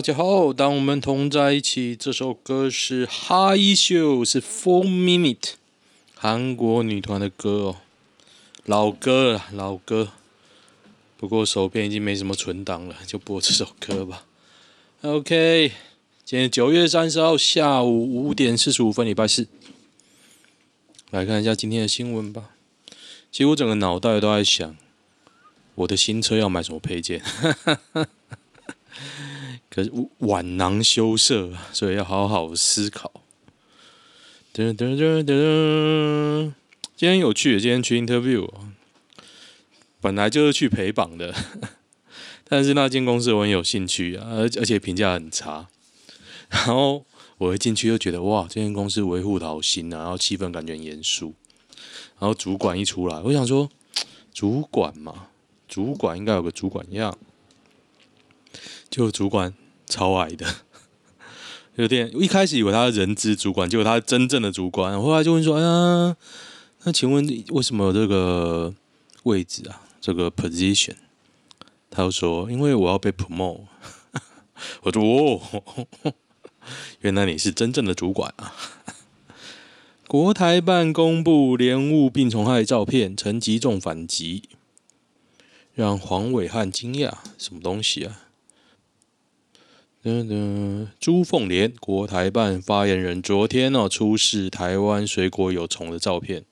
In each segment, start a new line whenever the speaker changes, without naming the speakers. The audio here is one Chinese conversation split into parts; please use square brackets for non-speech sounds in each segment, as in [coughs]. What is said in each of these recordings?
大家好，当我们同在一起。这首歌是《High Show》，是 Four Minute，韩国女团的歌哦，老歌了，老歌。不过手边已经没什么存档了，就播这首歌吧。OK，今天九月三十号下午五点四十五分，礼拜四。来看一下今天的新闻吧。其实我整个脑袋都在想，我的新车要买什么配件。[laughs] 可是晚囊羞涩，所以要好好思考。噔噔噔噔，今天有趣，今天去 interview，本来就是去陪榜的，[laughs] 但是那间公司我很有兴趣啊，而而且评价很差。然后我一进去就觉得哇，这间公司维护的好新啊，然后气氛感觉很严肃。然后主管一出来，我想说，主管嘛，主管应该有个主管样，就主管。超矮的，[laughs] 有点。一开始以为他是人资主管，结果他是真正的主管。后来就问说：“哎呀，那请问为什么有这个位置啊？这个 position？” 他就说：“因为我要被 promote。[laughs] ”我说：“哦，[laughs] 原来你是真正的主管啊！”国台办公布莲雾病虫害照片，陈吉仲反击，让黄伟汉惊讶。什么东西啊？噔噔，朱凤莲，国台办发言人，昨天哦出示台湾水果有虫的照片，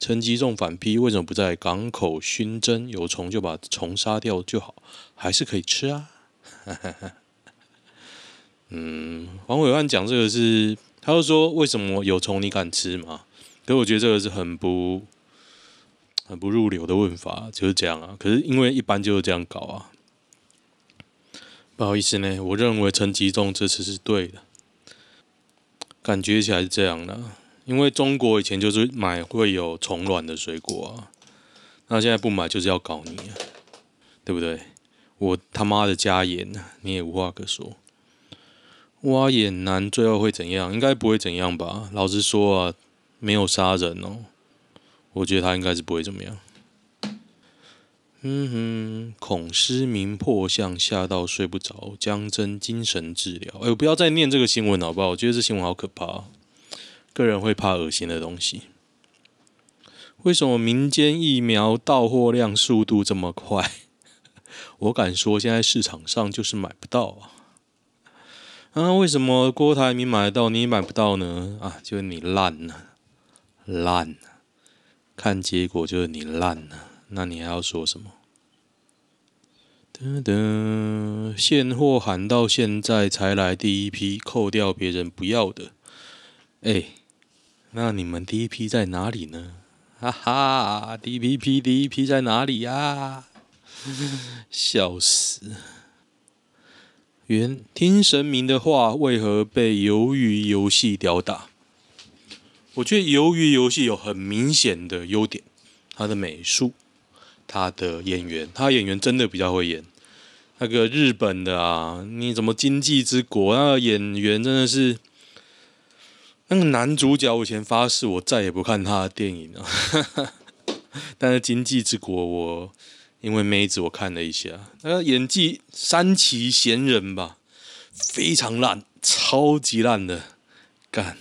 陈吉仲反批，为什么不在港口熏蒸？有虫就把虫杀掉就好，还是可以吃啊。[laughs] 嗯，黄暐瀚讲这个是，他就说为什么有虫你敢吃吗？可是我觉得这个是很不很不入流的问法，就是这样啊。可是因为一般就是这样搞啊。不好意思呢，我认为陈吉仲这次是对的，感觉起来是这样的，因为中国以前就是买会有虫卵的水果啊，那现在不买就是要搞你啊，对不对？我他妈的加盐呐，你也无话可说。挖眼男最后会怎样？应该不会怎样吧？老实说啊，没有杀人哦，我觉得他应该是不会怎么样。嗯哼，恐失明破相吓到睡不着，将真精神治疗。哎，不要再念这个新闻好不好？我觉得这新闻好可怕，个人会怕恶心的东西。为什么民间疫苗到货量速度这么快？[laughs] 我敢说，现在市场上就是买不到啊。啊，为什么郭台铭买得到，你买不到呢？啊，就是你烂了，烂了，看结果就是你烂了。那你还要说什么？噔噔，现货喊到现在才来第一批，扣掉别人不要的。哎，那你们第一批在哪里呢？哈哈，第一批第一批在哪里呀？笑死！原听神明的话，为何被鱿鱼游戏吊打？我觉得鱿鱼游戏有很明显的优点，它的美术。他的演员，他演员真的比较会演。那个日本的啊，你怎么经济之国那个演员真的是，那个男主角，我以前发誓我再也不看他的电影了。[laughs] 但是经济之国，我因为妹子我看了一下，那个演技山崎贤人吧，非常烂，超级烂的，干。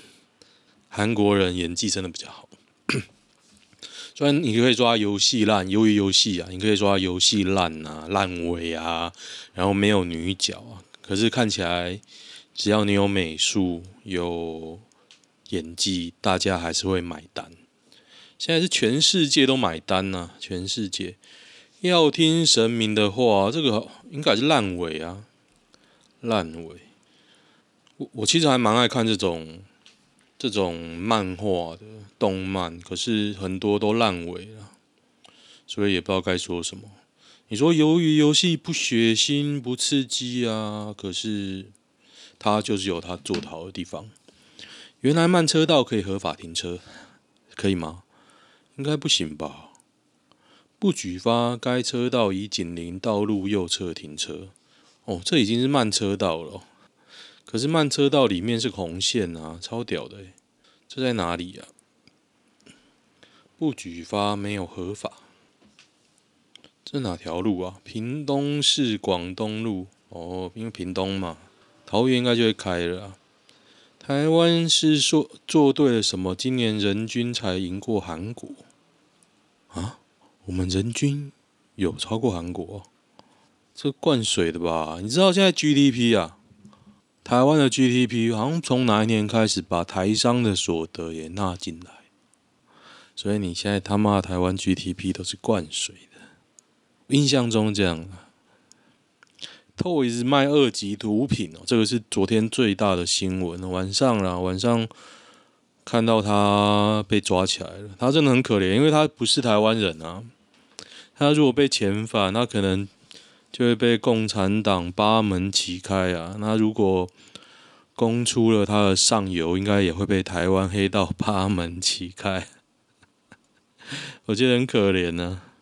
韩国人演技真的比较好。虽然你可以说他游戏烂，鱿鱼游戏啊，你可以说他游戏烂啊，烂尾啊，然后没有女角啊，可是看起来，只要你有美术、有演技，大家还是会买单。现在是全世界都买单呐、啊，全世界要听神明的话，这个应该是烂尾啊，烂尾。我我其实还蛮爱看这种。这种漫画的动漫，可是很多都烂尾了，所以也不知道该说什么。你说鱿鱼游戏不血腥不刺激啊，可是它就是有它做得好的地方。原来慢车道可以合法停车，可以吗？应该不行吧？不举发该车道以紧邻道路右侧停车。哦，这已经是慢车道了。可是慢车道里面是红线啊，超屌的！这在哪里呀？不举发没有合法。这哪条路啊？屏东市广东路。哦，因为屏东嘛，桃园应该就会开了。台湾是说做对了什么？今年人均才赢过韩国啊？我们人均有超过韩国？这灌水的吧？你知道现在 GDP 啊？台湾的 GDP 好像从哪一年开始把台商的所得也纳进来？所以你现在他妈台湾 GDP 都是灌水的，印象中这样。Toys 卖二级毒品哦，这个是昨天最大的新闻。晚上啦，晚上看到他被抓起来了，他真的很可怜，因为他不是台湾人啊。他如果被遣返，那可能就会被共产党八门齐开啊。那如果供出了他的上游，应该也会被台湾黑道八门齐开。[laughs] 我觉得很可怜呢、啊。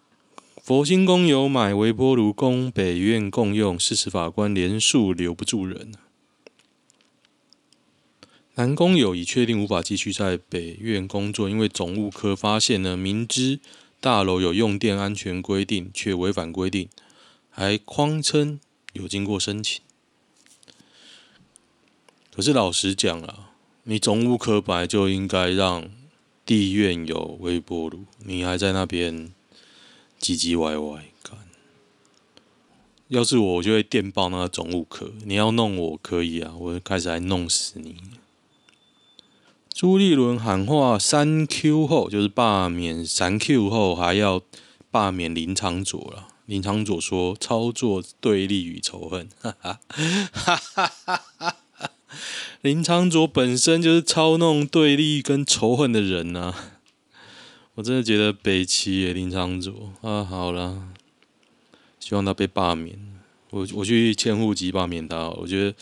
佛心公有买微波炉供北院共用，事实法官连诉留不住人。男工友已确定无法继续在北院工作，因为总务科发现呢，明知大楼有用电安全规定，却违反规定，还谎称有经过申请。可是老实讲啊，你总务科本来就应该让地院有微波炉，你还在那边。唧唧歪歪干，要是我，我就会电报那个总务科。你要弄我可以啊，我就开始来弄死你。朱立伦喊话三 Q 后，就是罢免三 Q 后，还要罢免林昶佐了。林昶佐说：“操作对立与仇恨。”哈哈哈哈哈哈！林昶佐本身就是操弄对立跟仇恨的人啊。我真的觉得北齐也林昶佐啊，好了，希望他被罢免。我我去千户籍罢免他。我觉得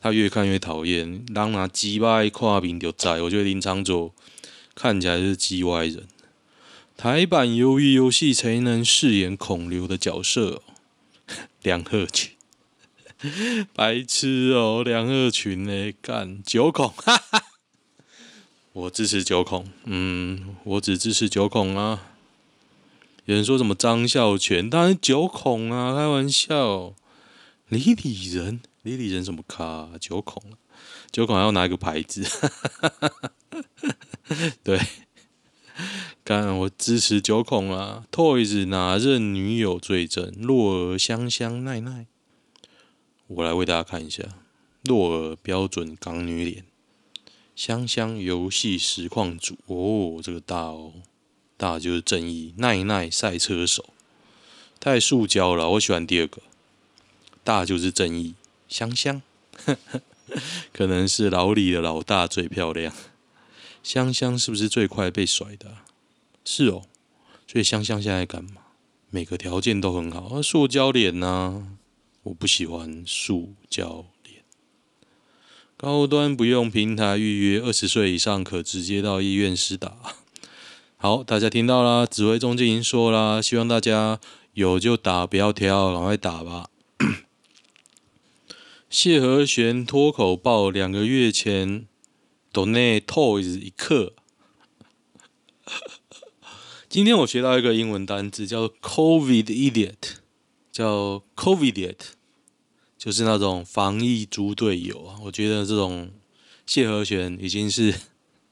他越看越讨厌，当拿鸡巴跨屏就在。我觉得林昶佐看起来是机歪人。台版鱿鱼游戏谁能饰演孔刘的角色？[laughs] 梁鹤群，[laughs] 白痴哦，梁鹤群嘞，干九孔，哈哈。我支持九孔，嗯，我只支持九孔啊。有人说什么张孝全，当然九孔啊，开玩笑。李李仁，李李仁什么咖、啊？九孔，九孔还要拿一个牌子，[laughs] 对，干我支持九孔啊。Toys 哪任女友最正？洛儿、香香、奈奈。我来为大家看一下，洛儿标准港女脸。香香游戏实况主哦，这个大哦，大就是正义。奈奈赛车手，太塑胶了，我喜欢第二个。大就是正义，香香，呵 [laughs] 呵可能是老李的老大最漂亮。香香是不是最快被甩的？是哦，所以香香现在干嘛？每个条件都很好，塑胶脸呢？我不喜欢塑胶脸。高端不用平台预约，二十岁以上可直接到医院施打。好，大家听到啦，指挥中心已经说啦，希望大家有就打，不要挑，赶快打吧。谢和弦脱口爆两个月前，Donate Toys 一克。今天我学到一个英文单词，叫 COVID idiot，叫 COVID idiot。就是那种防疫猪队友啊！我觉得这种谢和弦已经是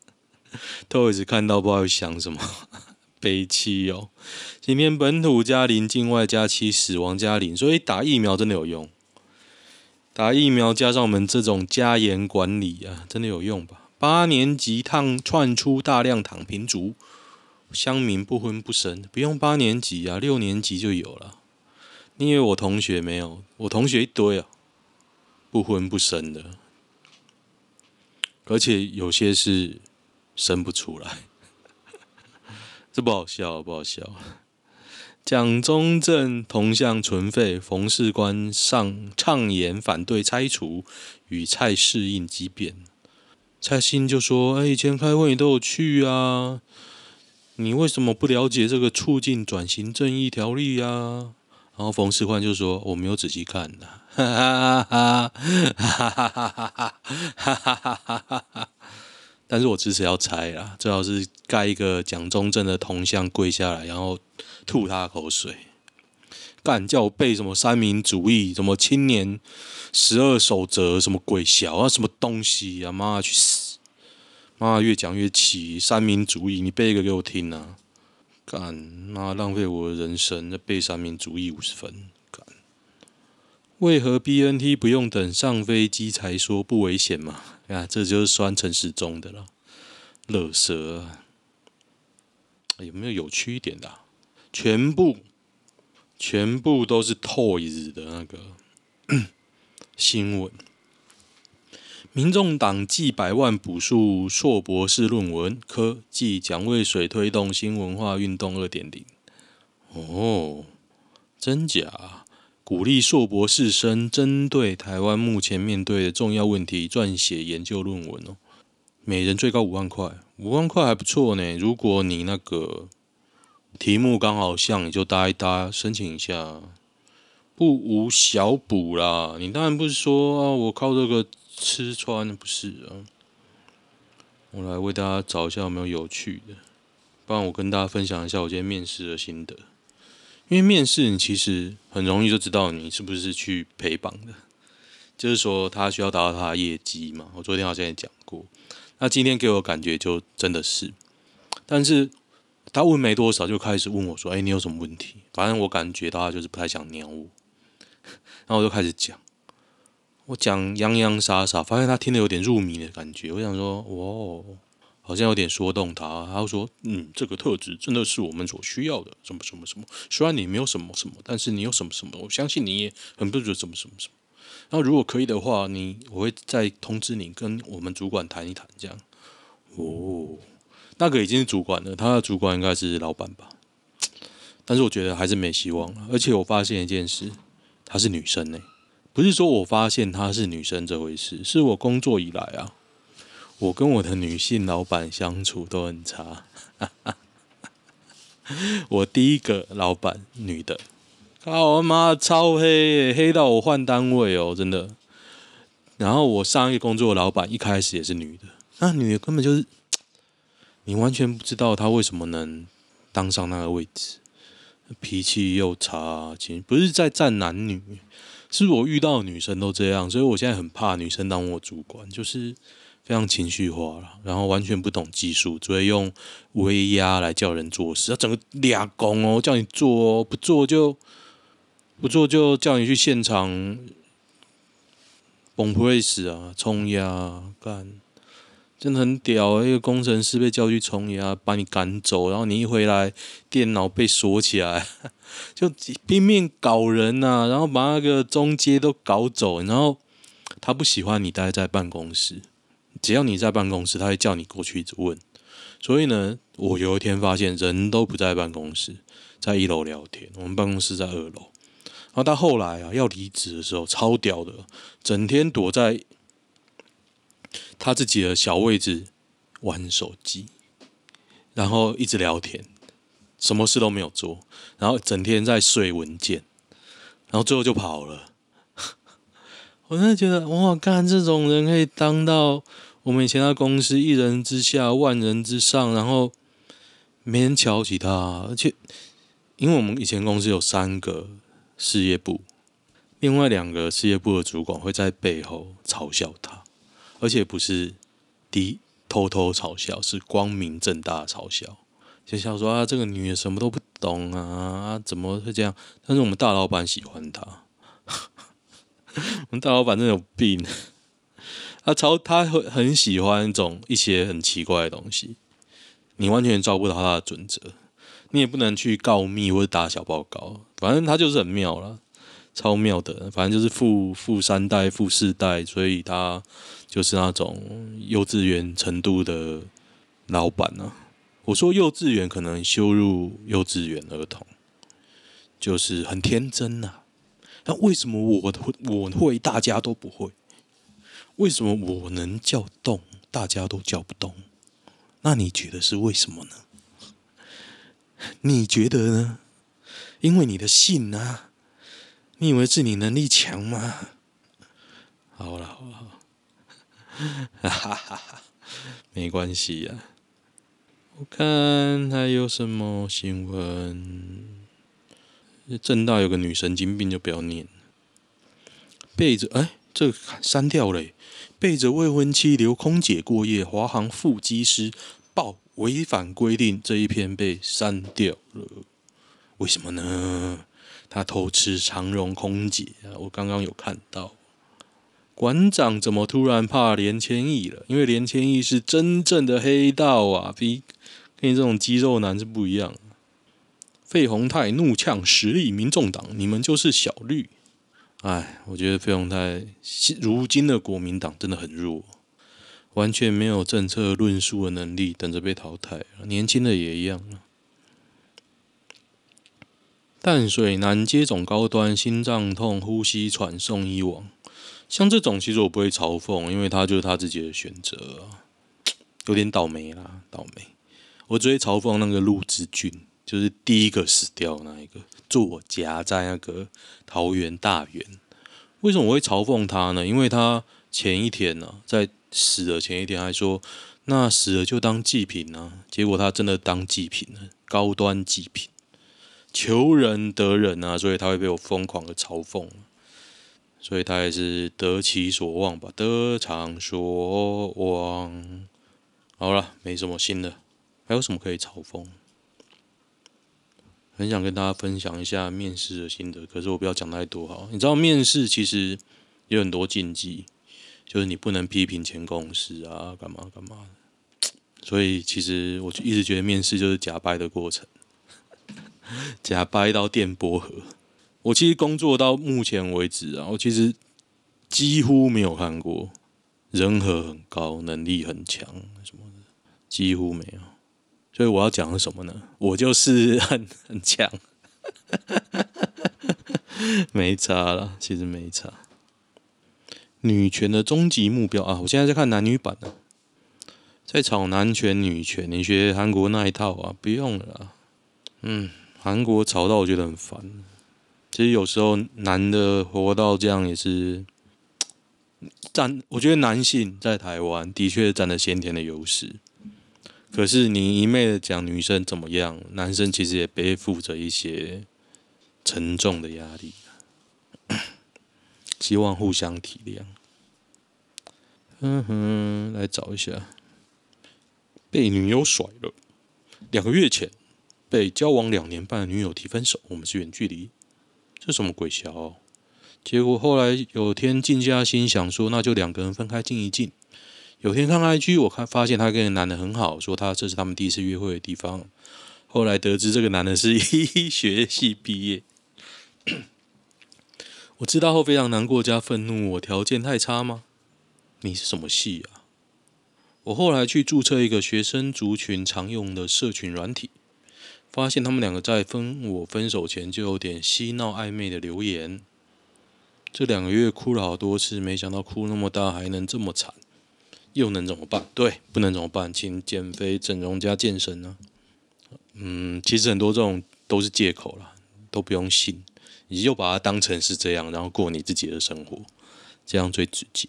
[laughs] 都一直看到不知道想什么 [laughs] 悲戚哦。今天本土加零，境外加七，死亡加零，所以打疫苗真的有用。打疫苗加上我们这种加严管理啊，真的有用吧？八年级烫窜出大量躺平族，乡民不婚不生，不用八年级啊，六年级就有了。因为我同学没有，我同学一堆啊，不婚不生的，而且有些是生不出来，这不好笑，不好笑。蒋中正同向存废，冯世官上畅言反对拆除，与蔡适应激辩。蔡新就说：“哎，以前开会你都有去啊，你为什么不了解这个促进转型正义条例啊？”然后冯世宽就说：“我没有仔细看的，哈哈哈哈哈哈哈哈哈！但是我支持要拆啦，最好是盖一个蒋中正的铜像跪下来，然后吐他口水。干叫我背什么三民主义，什么青年十二守则，什么鬼小啊，什么东西啊，妈去死！妈越讲越气，三民主义，你背一个给我听啊！干妈浪费我的人生，在背三民主义五十分。干，为何 BNT 不用等上飞机才说不危险嘛？啊，这就是酸陈时中的了，乐色、啊。有没有有趣一点的、啊？全部，全部都是 Toys 的那个 [coughs] 新闻。民众党计百万补助硕博士论文，科技蒋渭水推动新文化运动二点零。哦，真假？鼓励硕博士生针对台湾目前面对的重要问题撰写研究论文哦。每人最高五万块，五万块还不错呢。如果你那个题目刚好像，你就搭一搭，申请一下，不无小补啦。你当然不是说啊，我靠这个吃穿，不是啊。我来为大家找一下有没有有趣的，不然我跟大家分享一下我今天面试的心得。因为面试你其实很容易就知道你是不是去陪绑的，就是说他需要达到他的业绩嘛。我昨天好像也讲过。那今天给我感觉就真的是，但是他问没多少就开始问我说：“哎，你有什么问题？”反正我感觉到他就是不太想鸟我，然后我就开始讲，我讲洋洋洒洒，发现他听得有点入迷的感觉。我想说，哦，好像有点说动他。他说：“嗯，这个特质真的是我们所需要的，什么什么什么。虽然你没有什么什么，但是你有什么什么，我相信你也很不准什么什么什么。”然后如果可以的话，你我会再通知你跟我们主管谈一谈，这样。哦，那个已经是主管了，他的主管应该是老板吧？但是我觉得还是没希望了。而且我发现一件事，她是女生呢，不是说我发现她是女生这回事，是我工作以来啊，我跟我的女性老板相处都很差。[laughs] 我第一个老板女的。啊！我妈超黑，黑到我换单位哦，真的。然后我上一个工作老板一开始也是女的，那女的根本就是你完全不知道她为什么能当上那个位置，脾气又差。其实不是在战男女，是我遇到的女生都这样，所以我现在很怕女生当我主管，就是非常情绪化了，然后完全不懂技术，只会用威压来叫人做事，要整个俩工哦，叫你做哦，不做就。不做就叫你去现场崩溃死啊！冲压干，真的很屌！一个工程师被叫去冲压，把你赶走，然后你一回来，电脑被锁起来，就拼命搞人呐、啊，然后把那个中介都搞走，然后他不喜欢你待在办公室，只要你在办公室，他会叫你过去一直问。所以呢，我有一天发现人都不在办公室，在一楼聊天，我们办公室在二楼。然后他后来啊要离职的时候，超屌的，整天躲在他自己的小位置玩手机，然后一直聊天，什么事都没有做，然后整天在睡文件，然后最后就跑了。[laughs] 我真的觉得哇，干这种人可以当到我们以前的公司一人之下万人之上，然后没人瞧起他，而且因为我们以前公司有三个。事业部，另外两个事业部的主管会在背后嘲笑他，而且不是低偷偷嘲笑，是光明正大嘲笑。就像说啊，这个女的什么都不懂啊，怎么会这样？但是我们大老板喜欢她，[laughs] 我们大老板真的有病。他超他很很喜欢一种一些很奇怪的东西，你完全抓不到他的准则。你也不能去告密或者打小报告，反正他就是很妙了，超妙的。反正就是富富三代、富四代，所以他就是那种幼稚园程度的老板呢、啊。我说幼稚园可能羞辱幼稚园儿童，就是很天真呐、啊。那为什么我我会大家都不会？为什么我能叫动大家都叫不动？那你觉得是为什么呢？你觉得呢？因为你的性啊，你以为是你能力强吗？好了好了，哈 [laughs] 哈哈哈，没关系呀。我看还有什么新闻？政大有个女神经病就不要念。背着哎，这个删掉了。背着未婚妻留空姐过夜，华航副机师报违反规定，这一篇被删掉了。为什么呢？他偷吃长荣空姐啊！我刚刚有看到。馆长怎么突然怕连千亿了？因为连千亿是真正的黑道啊，比跟你这种肌肉男是不一样。费鸿泰怒呛实力民众党：“你们就是小绿。”哎，我觉得费鸿泰如今的国民党真的很弱，完全没有政策论述的能力，等着被淘汰。年轻的也一样。淡水男接种高端，心脏痛、呼吸喘送医亡。像这种其实我不会嘲讽，因为他就是他自己的选择，有点倒霉啦，倒霉。我只会嘲讽那个陆之俊，就是第一个死掉那一个作家，在那个桃园大园。为什么我会嘲讽他呢？因为他前一天呢、啊，在死的前一天还说，那死了就当祭品、啊。结果他真的当祭品了，高端祭品，求人得人啊，所以他会被我疯狂的嘲讽。所以他也是得其所望吧，得偿所望。好了，没什么新的，还有什么可以嘲讽？很想跟大家分享一下面试的心得，可是我不要讲太多哈。你知道面试其实有很多禁忌，就是你不能批评前公司啊，干嘛干嘛。所以其实我就一直觉得面试就是假掰的过程，[laughs] 假掰到电波盒。我其实工作到目前为止啊，我其实几乎没有看过人和很高、能力很强什么的，几乎没有。所以我要讲的什么呢？我就是很 [laughs] 很强，没差了，其实没差。女权的终极目标啊，我现在在看男女版呢，在炒男权女权，你学韩国那一套啊，不用了啦。嗯，韩国炒到我觉得很烦。其实有时候男的活到这样也是 [tsk] 占，我觉得男性在台湾的确占了先天的优势。可是你一昧的讲女生怎么样，男生其实也背负着一些沉重的压力。[clears throat] 希望互相体谅。嗯哼，来找一下，被女友甩了。两个月前，被交往两年半的女友提分手，我们是远距离。这什么鬼桥？结果后来有天静下心想说，那就两个人分开静一静。有天看 IG，我看发现他跟一个男的很好，说他这是他们第一次约会的地方。后来得知这个男的是 [laughs] 医学系毕业。[coughs] 我知道后非常难过加愤怒，我条件太差吗？你是什么系啊？我后来去注册一个学生族群常用的社群软体。发现他们两个在分我分手前就有点嬉闹暧昧的留言。这两个月哭了好多次，没想到哭那么大还能这么惨，又能怎么办？对，不能怎么办？请减肥、整容加健身呢、啊？嗯，其实很多这种都是借口啦，都不用信，你就把它当成是这样，然后过你自己的生活，这样最直接。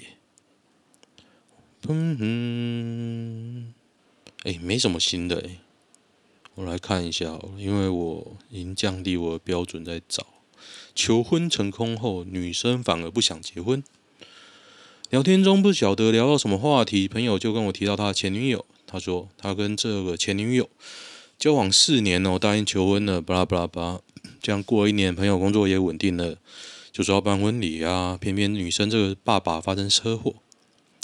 嗯哼，哎，没什么新的哎。我来看一下，因为我已经降低我的标准在找。求婚成功后，女生反而不想结婚。聊天中不晓得聊到什么话题，朋友就跟我提到他的前女友。他说他跟这个前女友交往四年哦，答应求婚了，巴拉巴拉巴拉。这样过一年，朋友工作也稳定了，就说要办婚礼啊。偏偏女生这个爸爸发生车祸，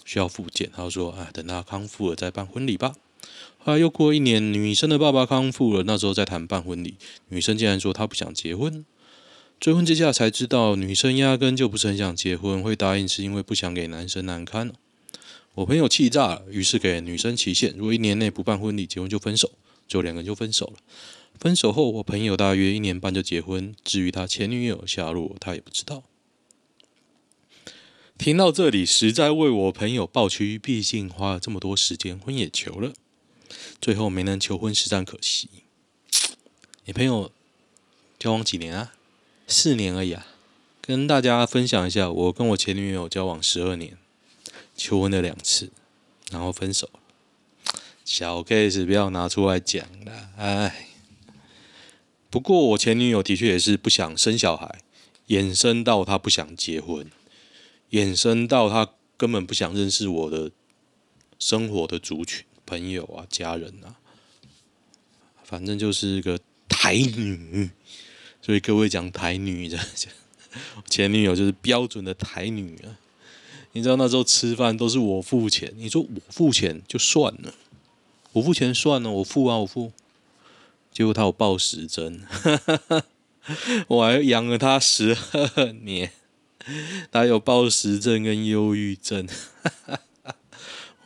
需要复健。他说啊，等他康复了再办婚礼吧。后来又过一年，女生的爸爸康复了，那时候在谈办婚礼，女生竟然说她不想结婚。追问之下才知道，女生压根就不是很想结婚，会答应是因为不想给男生难堪。我朋友气炸了，于是给女生期限，如果一年内不办婚礼结婚就分手，就两个人就分手了。分手后，我朋友大约一年半就结婚，至于他前女友下落，他也不知道。听到这里，实在为我朋友抱屈，毕竟花了这么多时间，婚也求了。最后没能求婚，实在可惜。你朋友交往几年啊？四年而已啊。跟大家分享一下，我跟我前女友交往十二年，求婚了两次，然后分手。小 case 不要拿出来讲了，哎。不过我前女友的确也是不想生小孩，衍生到她不想结婚，衍生到她根本不想认识我的生活的族群、朋友啊、家人啊，反正就是一个台女。所以各位讲台女的，[laughs] 前女友就是标准的台女啊。你知道那时候吃饭都是我付钱，你说我付钱就算了，我付钱算了，我付啊我付。结果他有暴食症，[laughs] 我还养了他十二年，他有暴食症跟忧郁症，哈哈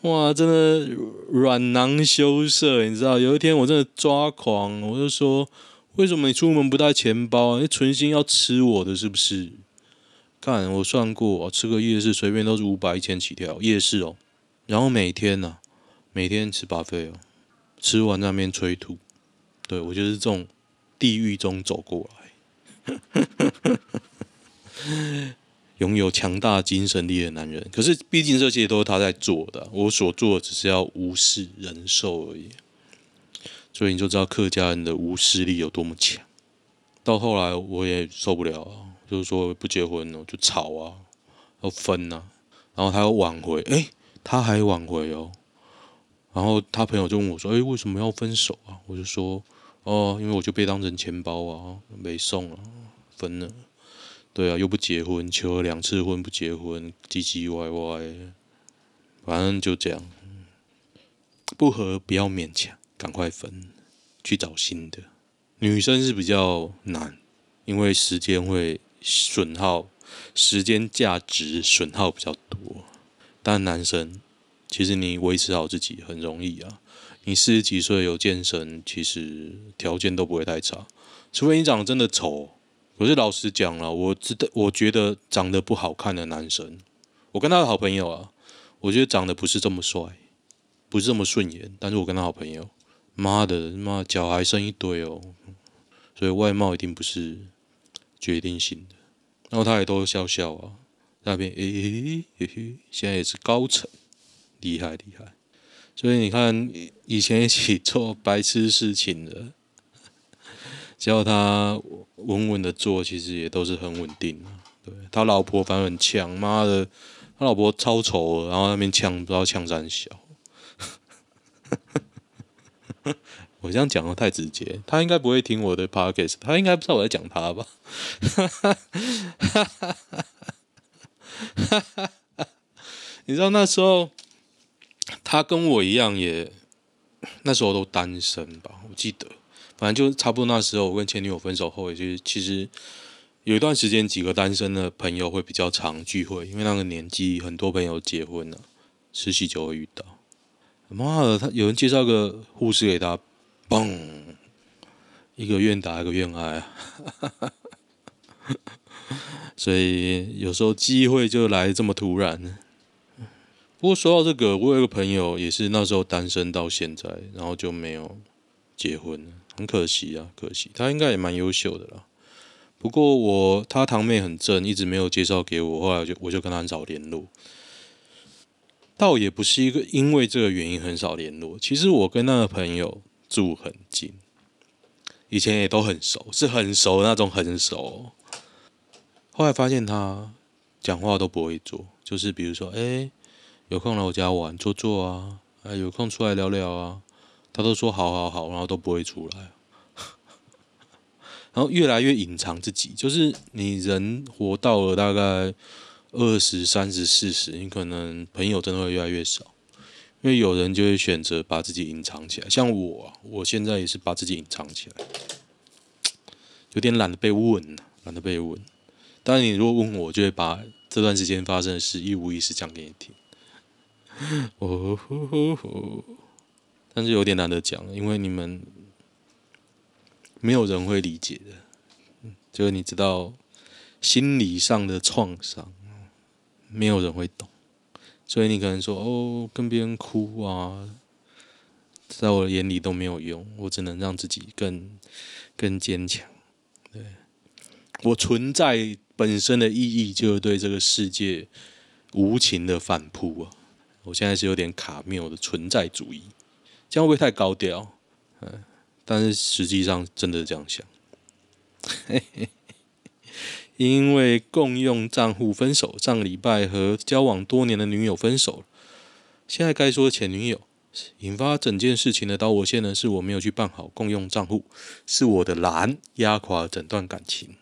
哇，真的软囊羞涩，你知道？有一天我真的抓狂，我就说：为什么你出门不带钱包？你存心要吃我的是不是？看我算过，我吃个夜市随便都是五百一千起跳，夜市哦。然后每天呢、啊，每天吃 buffet 哦，吃完那边催吐。对，我就是这种地狱中走过来，[laughs] 拥有强大精神力的男人。可是，毕竟这些都是他在做的，我所做的只是要无视忍受而已。所以你就知道客家人的无视力有多么强。到后来我也受不了啊，就是说不结婚了，就吵啊，要分啊，然后他要挽回，诶，他还挽回哦。然后他朋友就问我说：“诶，为什么要分手啊？”我就说。哦，因为我就被当成钱包啊，没送啊，分了。对啊，又不结婚，求了两次婚不结婚，唧唧歪歪，反正就这样。不合不要勉强，赶快分，去找新的。女生是比较难，因为时间会损耗，时间价值损耗比较多。但男生，其实你维持好自己很容易啊。你四十几岁有健身，其实条件都不会太差，除非你长得真的丑。可是老实讲了，我知道，我觉得长得不好看的男生，我跟他的好朋友啊，我觉得长得不是这么帅，不是这么顺眼。但是我跟他好朋友，妈的，妈脚还剩一堆哦，所以外貌一定不是决定性的。然后他也都笑笑啊，那边诶诶嘿嘿，现在也是高层，厉害厉害。所以你看，以前一起做白痴事情的，叫他稳稳的做，其实也都是很稳定的。对，他老婆反而很呛，妈的，他老婆超丑，然后那边呛不知道呛三小。[laughs] 我这样讲的太直接，他应该不会听我的 podcast，他应该不知道我在讲他吧？[laughs] 你知道那时候？他跟我一样，也那时候都单身吧，我记得，反正就差不多那时候，我跟前女友分手后，也就是其实有一段时间，几个单身的朋友会比较常聚会，因为那个年纪很多朋友结婚了，实习就会遇到。妈的，他有人介绍个护士给他，嘣，一个愿打一个愿挨啊，[laughs] 所以有时候机会就来这么突然。不过说到这个，我有一个朋友也是那时候单身到现在，然后就没有结婚，很可惜啊，可惜。他应该也蛮优秀的啦。不过我他堂妹很正，一直没有介绍给我，后来我就我就跟他很少联络。倒也不是一个因为这个原因很少联络，其实我跟那个朋友住很近，以前也都很熟，是很熟那种很熟。后来发现他讲话都不会做，就是比如说，哎。有空来我家玩坐坐啊，哎，有空出来聊聊啊，他都说好好好，然后都不会出来，[laughs] 然后越来越隐藏自己，就是你人活到了大概二十三十四十，你可能朋友真的会越来越少，因为有人就会选择把自己隐藏起来，像我，我现在也是把自己隐藏起来，有点懒得被问，懒得被问。当然，你如果问我，就会把这段时间发生的事一五一十讲给你听。哦吼吼吼，但是有点难得讲，因为你们没有人会理解的，就是你知道心理上的创伤，没有人会懂，所以你可能说哦，跟别人哭啊，在我眼里都没有用，我只能让自己更更坚强。对，我存在本身的意义，就是对这个世界无情的反扑啊。我现在是有点卡缪的存在主义，这样会不会太高调？嗯，但是实际上真的这样想。[laughs] 因为共用账户分手，上个礼拜和交往多年的女友分手了。现在该说前女友，引发整件事情的导火线呢，是我没有去办好共用账户，是我的懒压垮了整段感情。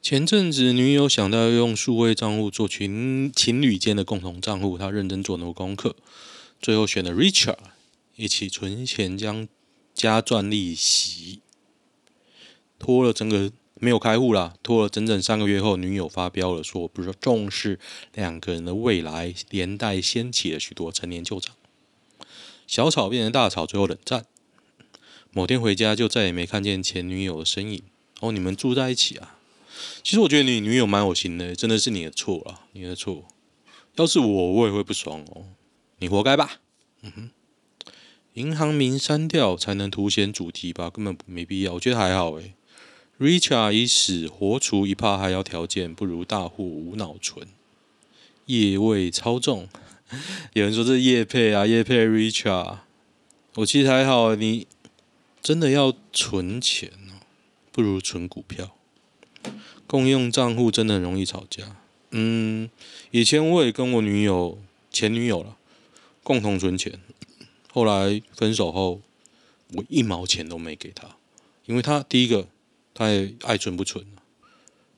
前阵子女友想到用数位账户做情情侣间的共同账户，她认真做很多功课，最后选了 Richard，一起存钱将加赚利息，拖了整个。没有开户啦，拖了整整三个月后，女友发飙了，说不是重视两个人的未来，连带掀起了许多陈年旧账。小吵变成大吵，最后冷战。某天回家就再也没看见前女友的身影。哦，你们住在一起啊？其实我觉得你女友蛮有心的，真的是你的错了，你的错。要是我，我也会不爽哦。你活该吧。嗯哼。银行名删掉才能凸显主题吧？根本没必要，我觉得还好诶。Richard 已死，活除一怕还要条件，不如大户无脑存。业位超重，[laughs] 有人说这是业配啊，业配 Richard。我其实还好，你真的要存钱哦，不如存股票。共用账户真的很容易吵架。嗯，以前我也跟我女友、前女友了，共同存钱，后来分手后，我一毛钱都没给她，因为她第一个。他也爱存不存，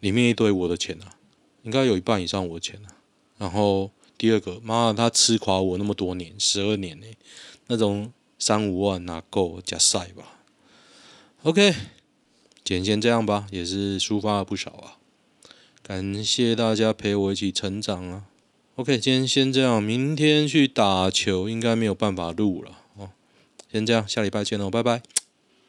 里面一堆我的钱啊，应该有一半以上我的钱啊。然后第二个，妈的，他吃垮我那么多年，十二年呢，那种三五万哪够加赛吧？OK，简先这样吧，也是抒发了不少啊。感谢大家陪我一起成长啊。OK，今天先这样，明天去打球应该没有办法录了哦。先这样，下礼拜见喽，拜拜。